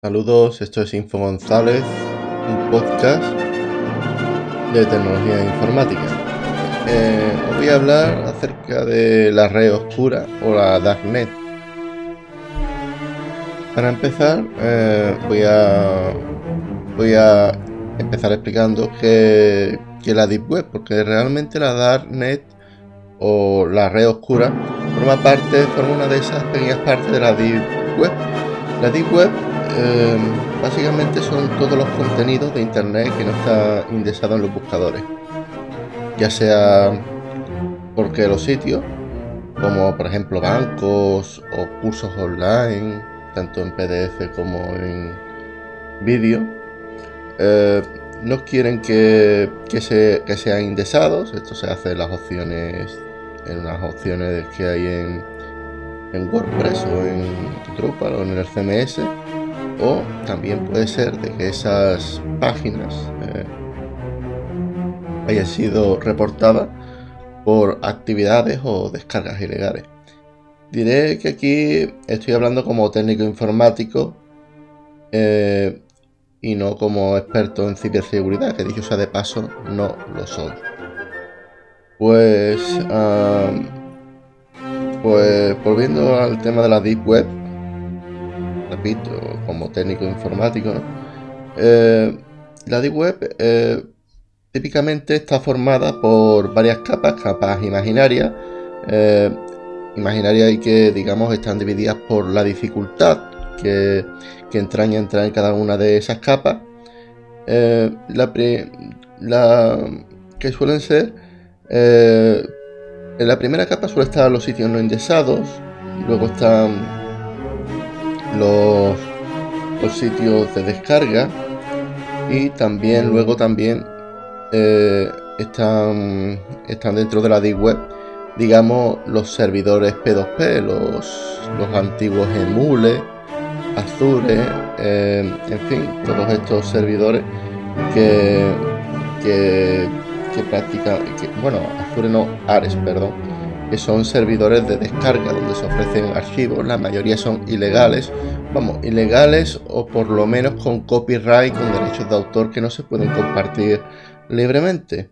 Saludos, esto es Info González, un podcast de tecnología informática. Eh, os voy a hablar acerca de la red oscura o la Darknet. Para empezar, eh, voy, a, voy a empezar explicando qué es la Deep Web, porque realmente la Darknet o la red oscura forma parte, forma una de esas pequeñas partes de la Deep Web. La Deep Web eh, básicamente son todos los contenidos de internet que no está indexado en los buscadores. Ya sea porque los sitios, como por ejemplo bancos o cursos online, tanto en PDF como en vídeo, eh, no quieren que, se, que sean indexados. Esto se hace en las opciones, en unas opciones que hay en, en WordPress o en Drupal o en el CMS o también puede ser de que esas páginas eh, hayan sido reportadas por actividades o descargas ilegales. Diré que aquí estoy hablando como técnico informático eh, y no como experto en ciberseguridad, que dicho sea de paso, no lo soy. Pues, pues volviendo al tema de la Deep Web, repito, como técnico informático, eh, la Deep Web eh, típicamente está formada por varias capas, capas imaginarias, eh, imaginarias y que digamos están divididas por la dificultad que, que entraña entrar en cada una de esas capas. la, que suelen ser en la primera capa suele estar los sitios no indexados, luego están los, los sitios de descarga y también luego también eh, están, están dentro de la Deep Web digamos los servidores P2P los, los antiguos Emule Azure eh, en fin todos estos servidores que que, que practican que, bueno Azure no Ares perdón que son servidores de descarga donde se ofrecen archivos, la mayoría son ilegales, vamos, ilegales o por lo menos con copyright, con derechos de autor que no se pueden compartir libremente.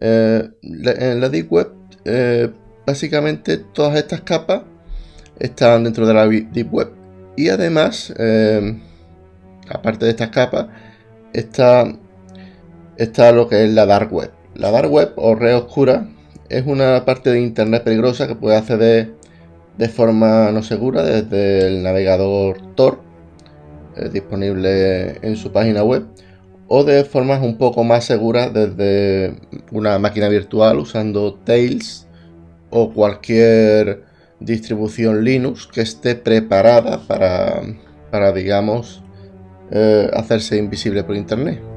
Eh, en la Deep Web, eh, básicamente todas estas capas están dentro de la Deep Web y además, eh, aparte de estas capas, está, está lo que es la Dark Web. La Dark Web o red oscura es una parte de Internet peligrosa que puede acceder de forma no segura desde el navegador Tor, eh, disponible en su página web, o de formas un poco más seguras desde una máquina virtual usando Tails o cualquier distribución Linux que esté preparada para, para digamos, eh, hacerse invisible por Internet.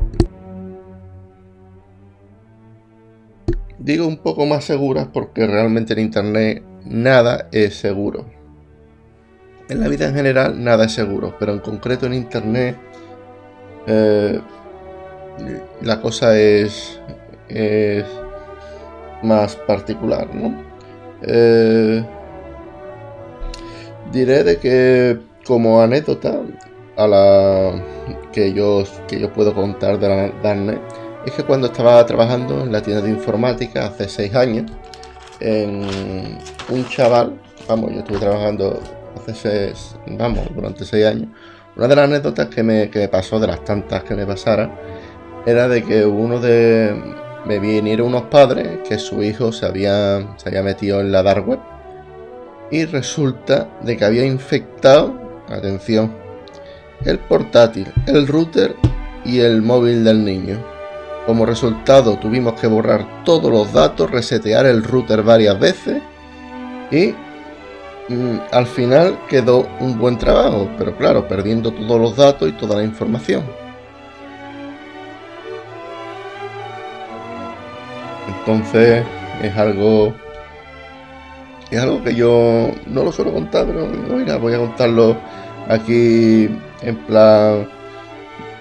Digo un poco más seguras porque realmente en Internet nada es seguro. En la vida en general nada es seguro, pero en concreto en Internet eh, la cosa es, más particular, ¿no? Eh, diré de que como anécdota a la que yo, que yo puedo contar de la es que cuando estaba trabajando en la tienda de informática hace seis años, en un chaval, vamos, yo estuve trabajando hace seis, vamos, durante seis años, una de las anécdotas que me, pasó, de las tantas que me pasaran, era de que uno de, me vinieron unos padres que su hijo se había, se había metido en la dark web y resulta de que había infectado, atención, el portátil, el router y el móvil del niño. Como resultado tuvimos que borrar todos los datos, resetear el router varias veces y mm, al final quedó un buen trabajo, pero claro, perdiendo todos los datos y toda la información. Entonces es algo es algo que yo no lo suelo contar, pero mira, voy a contarlo aquí en plan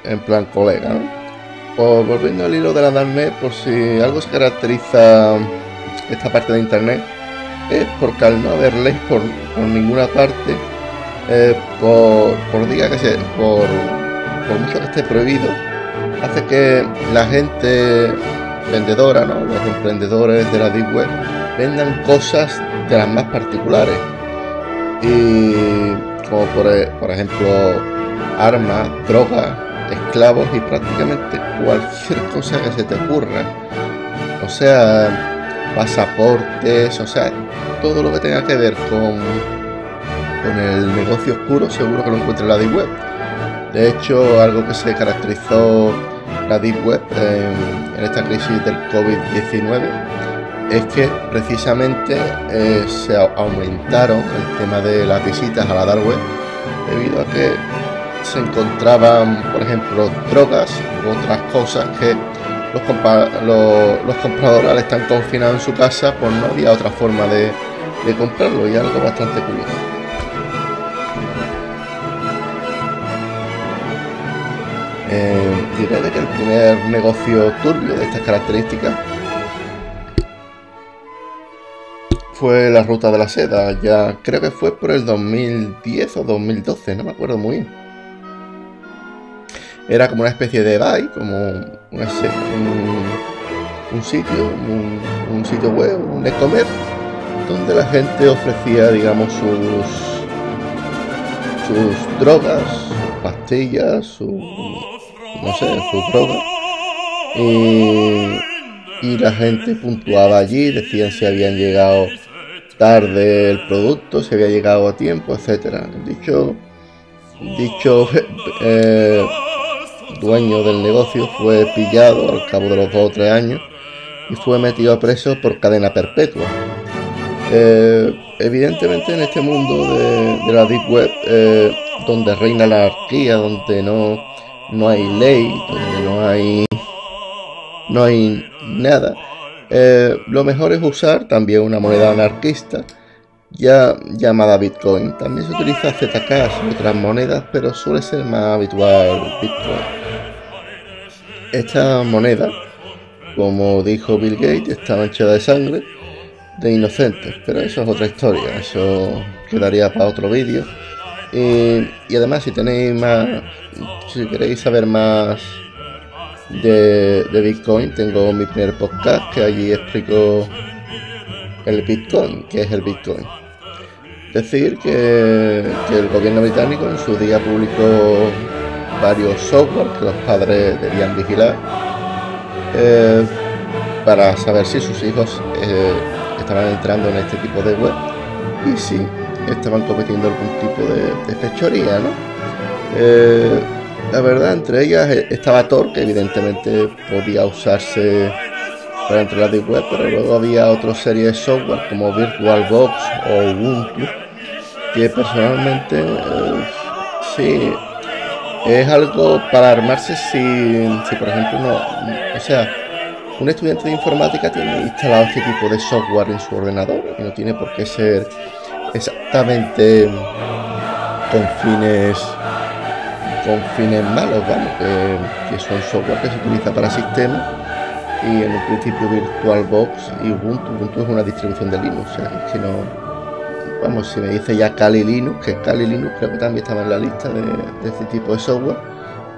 en plan colega, ¿no? Pues volviendo al hilo de la Darknet, por si algo se caracteriza esta parte de internet, es porque al no haber ley por, ninguna parte, eh, por, por diga que se, por, mucho que esté prohibido, hace que la gente vendedora, ¿no? los emprendedores de la Deep Web, vendan cosas de las más particulares. Y como por ejemplo armas, drogas, esclavos y prácticamente cualquier cosa que se te ocurra. O sea, pasaportes, o sea, todo lo que tenga que ver con, con el negocio oscuro seguro que lo encuentre en la Deep Web. De hecho, algo que se caracterizó la Deep Web en, esta crisis del COVID-19 es que precisamente eh, se aumentaron el tema de las visitas a la Dark Web debido a que se encontraban, por ejemplo, drogas u otras cosas que los, compradores al estar confinados en su casa, pues no había otra forma de, de comprarlo y algo bastante curioso. Eh, diré de que el primer negocio turbio de estas características fue la ruta de la seda, ya creo que fue por el 2010 o 2012, no me acuerdo muy bien. Era como una especie de DAI, como un, sitio, un, sitio web, un e-commerce, donde la gente ofrecía, digamos, sus, sus drogas, pastillas, su, no sé, sus drogas. Y, y la gente puntuaba allí, decían si habían llegado tarde el producto, si había llegado a tiempo, etcétera. Dicho, dicho eh, dueño del negocio fue pillado al cabo de los dos o tres años y fue metido a preso por cadena perpetua. Eh, evidentemente en este mundo de, la Deep Web, eh, donde reina la anarquía, donde no, no hay ley, donde no hay, no hay nada, eh, lo mejor es usar también una moneda anarquista ya llamada Bitcoin. También se utiliza ZK y otras monedas, pero suele ser más habitual Bitcoin. Esta moneda, como dijo Bill Gates, está manchada de sangre de inocentes, pero eso es otra historia, eso quedaría para otro vídeo. Y, además, si tenéis más, si queréis saber más de, Bitcoin, tengo mi primer podcast que allí explico el Bitcoin, que es el Bitcoin. Decir que, que el gobierno británico en su día publicó varios software que los padres debían vigilar eh, para saber si sus hijos eh, estaban entrando en este tipo de web y si estaban cometiendo algún tipo de, fechoría, ¿no? Eh, la verdad, entre ellas estaba Tor, que evidentemente podía usarse para entrar a la web, pero luego había otra serie de software como VirtualBox o Ubuntu, que personalmente sí es algo para armarse si, si por ejemplo, no, o sea, un estudiante de informática tiene instalado este tipo de software en su ordenador y no tiene por qué ser exactamente con fines con fines malos, vamos, que, son software que se utiliza para sistemas y en un principio VirtualBox y Ubuntu, Ubuntu es una distribución de Linux, o sea, es que no, vamos, si me dice ya Kali Linux, que Kali Linux creo que también estaba en la lista de, este tipo de software,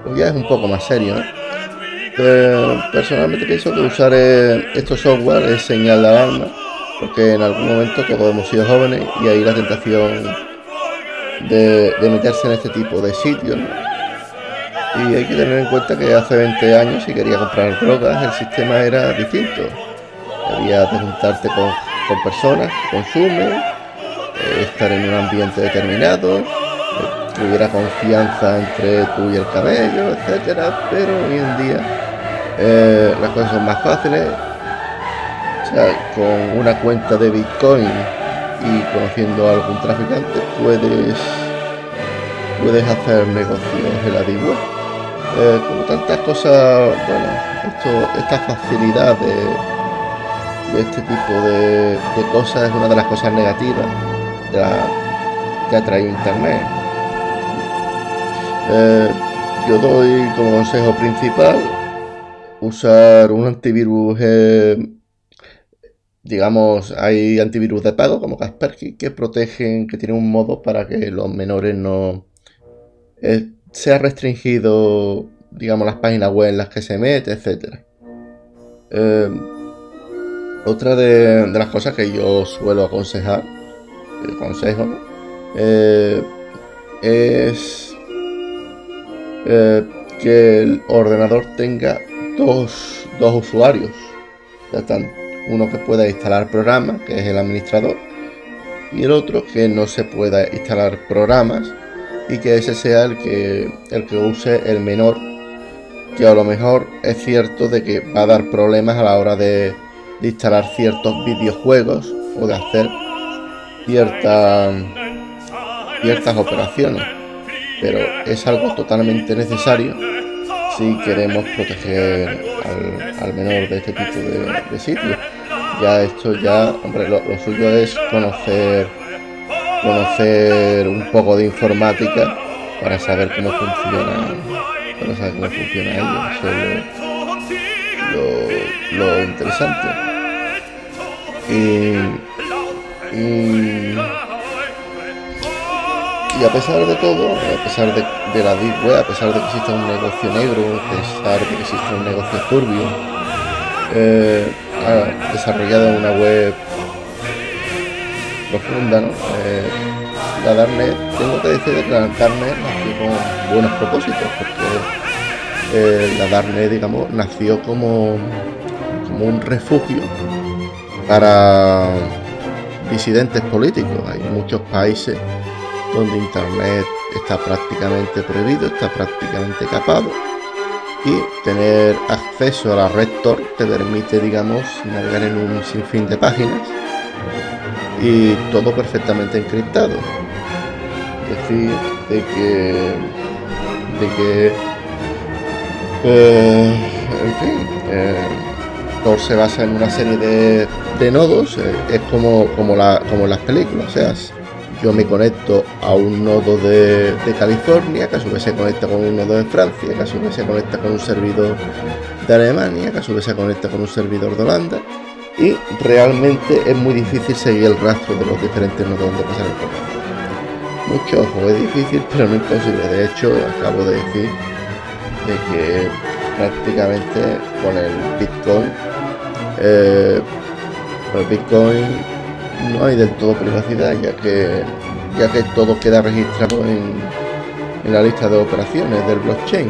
pues ya es un poco más serio. personalmente pienso que usar eh, estos software es señal de alarma, porque en algún momento todos hemos sido jóvenes y hay la tentación de, meterse en este tipo de sitios. Y hay que tener en cuenta que hace 20 años si quería comprar drogas el sistema era distinto. Debías de juntarte con, con personas que consumen estar en un ambiente determinado, que hubiera confianza entre tú y el cabello, etcétera, pero hoy en día eh, las cosas son más fáciles. O sea, con una cuenta de Bitcoin y conociendo a algún traficante puedes puedes hacer negocios en la Deep eh, como tantas cosas, bueno, esto, esta facilidad de, este tipo de cosas es una de las cosas negativas que ha traído Internet. Eh, yo doy como consejo principal usar un antivirus digamos, hay antivirus de pago como Kaspersky que protegen, que tienen un modo para que los menores no eh, sea restringido, digamos, las páginas web en las que se mete, etcétera. Eh, otra de, las cosas que yo suelo aconsejar, el consejo, eh, es que el ordenador tenga dos, dos usuarios. Ya están uno que pueda instalar programas, que es el administrador, y el otro que no se pueda instalar programas y que ese sea el que, el que use el menor, que a lo mejor es cierto de que va a dar problemas a la hora de, instalar ciertos videojuegos o de hacer ciertas ciertas operaciones, pero es algo totalmente necesario si queremos proteger al, menor de este tipo de, sitios. Ya esto ya, hombre, lo, suyo es conocer conocer un poco de informática para saber cómo funciona para saber cómo funciona ello. Eso es lo, interesante. Y, y a pesar de todo, a pesar de, la Deep Web, a pesar de que exista un negocio negro, a pesar de que exista un negocio turbio, eh, ha desarrollado una web profunda, ¿no? Eh, la Darknet, tengo que decir que la Darknet nació con buenos propósitos, porque eh, la Darknet, digamos, nació como, como un refugio para disidentes políticos. Hay muchos países donde Internet está prácticamente prohibido, está prácticamente capado y tener acceso a la red Tor te permite, digamos, navegar en un sinfín de páginas y todo perfectamente encriptado. Es decir, de que, de que, eh, en fin, eh, Se basa en una serie de, de nodos, eh, es como, como, la, como las películas, o sea, yo me conecto a un nodo de, California, que a su vez se conecta con un nodo de Francia, que a su vez se conecta con un servidor de Alemania, que a su vez se conecta con un servidor de Holanda, y realmente es muy difícil seguir el rastro de los diferentes nodos donde pasar el programa. Mucho ojo, es difícil, pero no imposible. De hecho, acabo de decir de que prácticamente con el Bitcoin, eh, con el Bitcoin no hay del todo privacidad, ya que, ya que todo queda registrado en, la lista de operaciones del blockchain.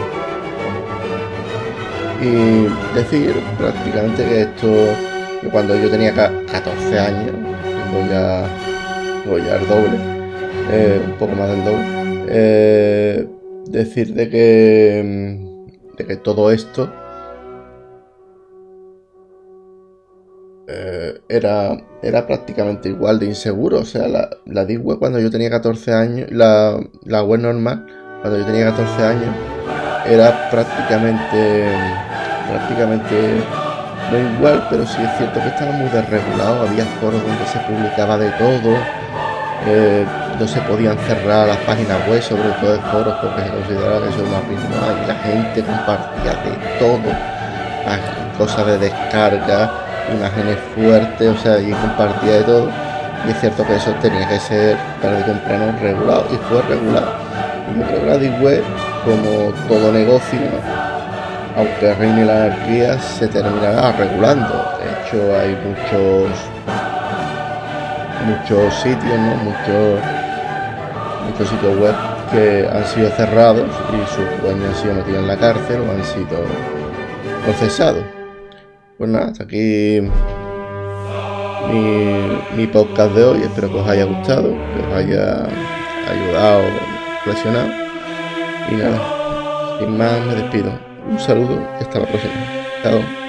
Y decir prácticamente que esto, cuando yo tenía 14 años, voy a, voy a el doble, eh, un poco más del doble, eh, decir de que, de que todo esto Eh, era, era prácticamente igual de inseguro. O sea, la, la cuando yo tenía 14 años, la, la web normal, cuando yo tenía 14 años, era prácticamente, prácticamente no igual, pero sí es cierto que estaba muy desregulado. Había foros donde se publicaba de todo. Eh, no se podían cerrar las páginas web, sobre todo de foros, porque se consideraba que eso era una y la gente compartía de todo, cosas de descarga, imágenes fuertes, o sea, y compartía de todo. Y es cierto que eso tenía que ser tarde o temprano regulado, y fue regulado. Y yo Web, como todo negocio, aunque reine la anarquía, se terminará regulando. De hecho, hay muchos muchos sitios, muchos, muchos sitios web que han sido cerrados y sus dueños han sido metidos en la cárcel o han sido procesados. Pues nada, hasta aquí mi, podcast de hoy. Espero que os haya gustado, que os haya ayudado, reflexionado. Y nada, sin más me despido. Un saludo y hasta la próxima. Chao.